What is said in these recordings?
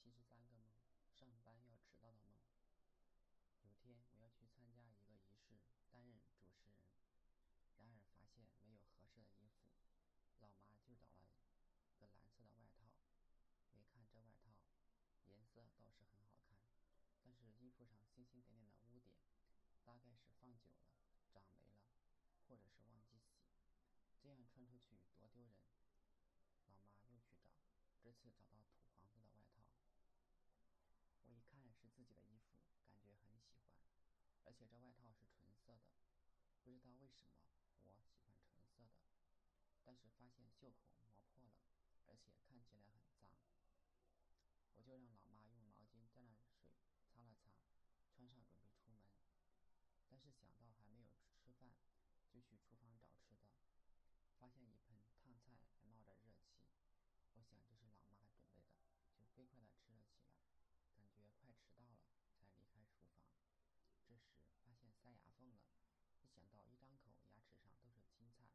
七十三个梦，上班要迟到的梦。有天我要去参加一个仪式，担任主持人，然而发现没有合适的衣服。老妈就找了个蓝色的外套，没看这外套，颜色倒是很好看，但是衣服上星星点点的污点，大概是放久了长霉了，或者是忘记洗，这样穿出去多丢人。老妈又去找。这次找到土黄色的外套，我一看是自己的衣服，感觉很喜欢，而且这外套是纯色的，不知道为什么我喜欢纯色的，但是发现袖口磨破了，而且看起来很脏，我就让老妈用毛巾沾了水擦了擦，穿上准备出门，但是想到还没有吃饭，就去厨房找吃的，发现一盆烫菜还冒着热气。我想这是老妈准备的，就飞快地吃了起来，感觉快迟到了，才离开厨房。这时发现塞牙缝了，一想到一张口牙齿上都是青菜，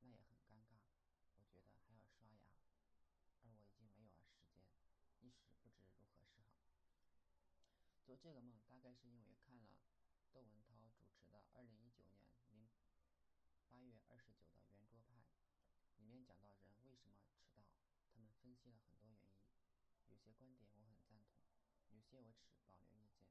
那也很尴尬。我觉得还要刷牙，而我已经没有了时间，一时不知如何是好。这个梦大概是因为看了窦文涛主持的二零一九年零八月二十九的圆桌派。里面讲到人为什么迟到，他们分析了很多原因，有些观点我很赞同，有些我持保留意见，